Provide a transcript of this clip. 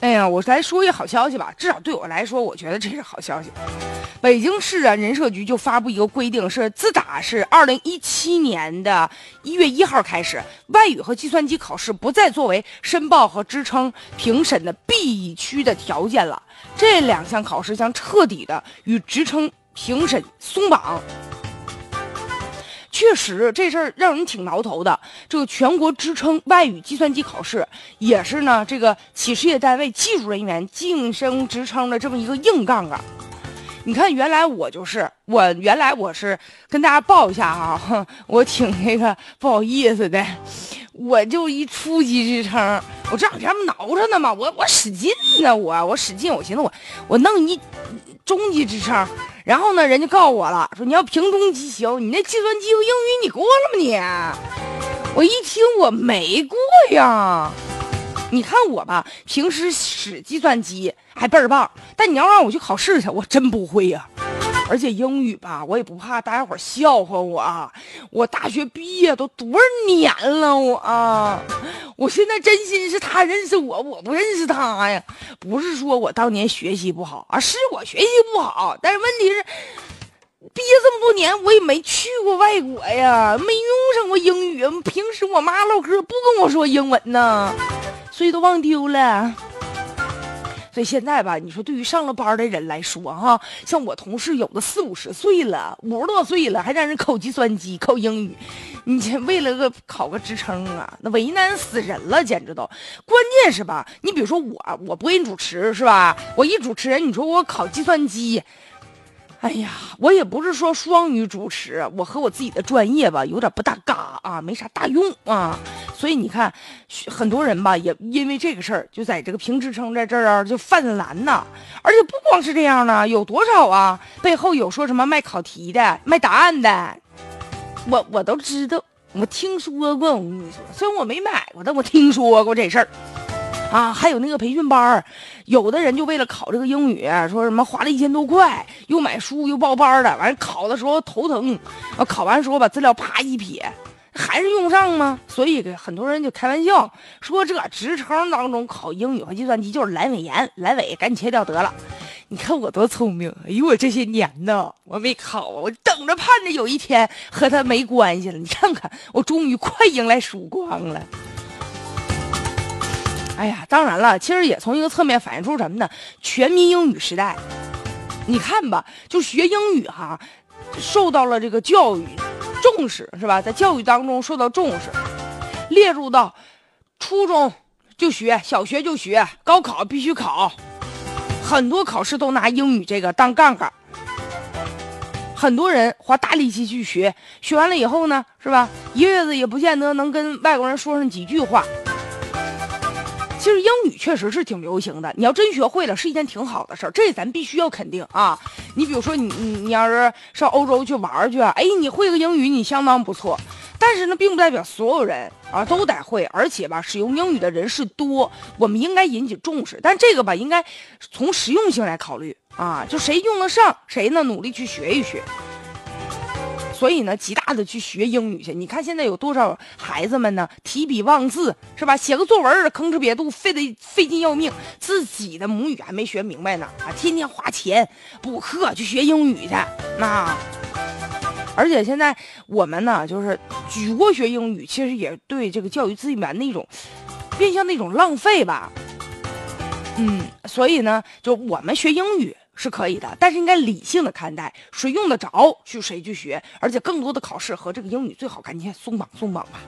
哎呀，我来说一个好消息吧，至少对我来说，我觉得这是好消息。北京市啊人社局就发布一个规定，是自打是二零一七年的一月一号开始，外语和计算机考试不再作为申报和支撑评审的必须的条件了。这两项考试将彻底的与职称评审松绑。确实，这事儿让人挺挠头的。这个全国职称外语计算机考试，也是呢这个企事业单位技术人员晋升职称的这么一个硬杠杠。你看，原来我就是我，原来我是跟大家报一下哈，我挺那个不好意思的，我就一初级职称，我这两天不挠着呢吗？我我使劲呢，我我使劲，我寻思我我弄一中级职称。然后呢，人家告诉我了，说你要评中级行，你那计算机和英语你过了吗？你，我一听我没过呀。你看我吧，平时使计算机还倍儿棒，但你要让我去考试去，我真不会呀。而且英语吧，我也不怕大家伙笑话我。我大学毕业都多少年了，我啊，我现在真心是他认识我，我不认识他呀。不是说我当年学习不好啊，是我学习不好，但是问题是，毕业这么多年，我也没去过外国呀，没用上过英语。平时我妈唠嗑不跟我说英文呢，所以都忘丢了。所以现在吧，你说对于上了班的人来说，哈，像我同事有的四五十岁了，五十多岁了，还让人考计算机、考英语，你这为了个考个职称啊，那为难死人了，简直都。关键是吧，你比如说我，我不给你主持是吧？我一主持人，你说我考计算机。哎呀，我也不是说双语主持，我和我自己的专业吧有点不大嘎啊，没啥大用啊。所以你看，很多人吧也因为这个事儿，就在这个评职称在这儿就犯难呐。而且不光是这样呢，有多少啊？背后有说什么卖考题的、卖答案的，我我都知道，我听说过。我跟你说，虽然我没买过，但我听说过这事儿。啊，还有那个培训班儿，有的人就为了考这个英语，说什么花了一千多块，又买书又报班的，完考的时候头疼，啊，考完时候把资料啪一撇，还是用不上吗？所以很多人就开玩笑说，这职称当中考英语和计算机就是阑尾炎，阑尾赶紧切掉得了。你看我多聪明，哎呦我这些年呢，我没考，我等着盼着有一天和他没关系了。你看看，我终于快迎来曙光了。哎呀，当然了，其实也从一个侧面反映出什么呢？全民英语时代，你看吧，就学英语哈，受到了这个教育重视，是吧？在教育当中受到重视，列入到初中就学，小学就学，高考必须考，很多考试都拿英语这个当杠杆，很多人花大力气去学，学完了以后呢，是吧？一辈子也不见得能跟外国人说上几句话。其实英语确实是挺流行的，你要真学会了，是一件挺好的事儿，这咱必须要肯定啊。你比如说，你你你要是上欧洲去玩去，哎，你会个英语，你相当不错。但是呢，并不代表所有人啊都得会，而且吧，使用英语的人是多，我们应该引起重视。但这个吧，应该从实用性来考虑啊，就谁用得上，谁呢努力去学一学。所以呢，极大的去学英语去。你看现在有多少孩子们呢？提笔忘字是吧？写个作文吭哧瘪肚，费得费劲要命，自己的母语还没学明白呢啊！天天花钱补课去学英语去，那而且现在我们呢，就是举国学英语，其实也对这个教育资源的一种变相的一种浪费吧。嗯，所以呢，就我们学英语。是可以的，但是应该理性的看待，谁用得着去谁去学，而且更多的考试和这个英语最好赶紧松绑松绑吧。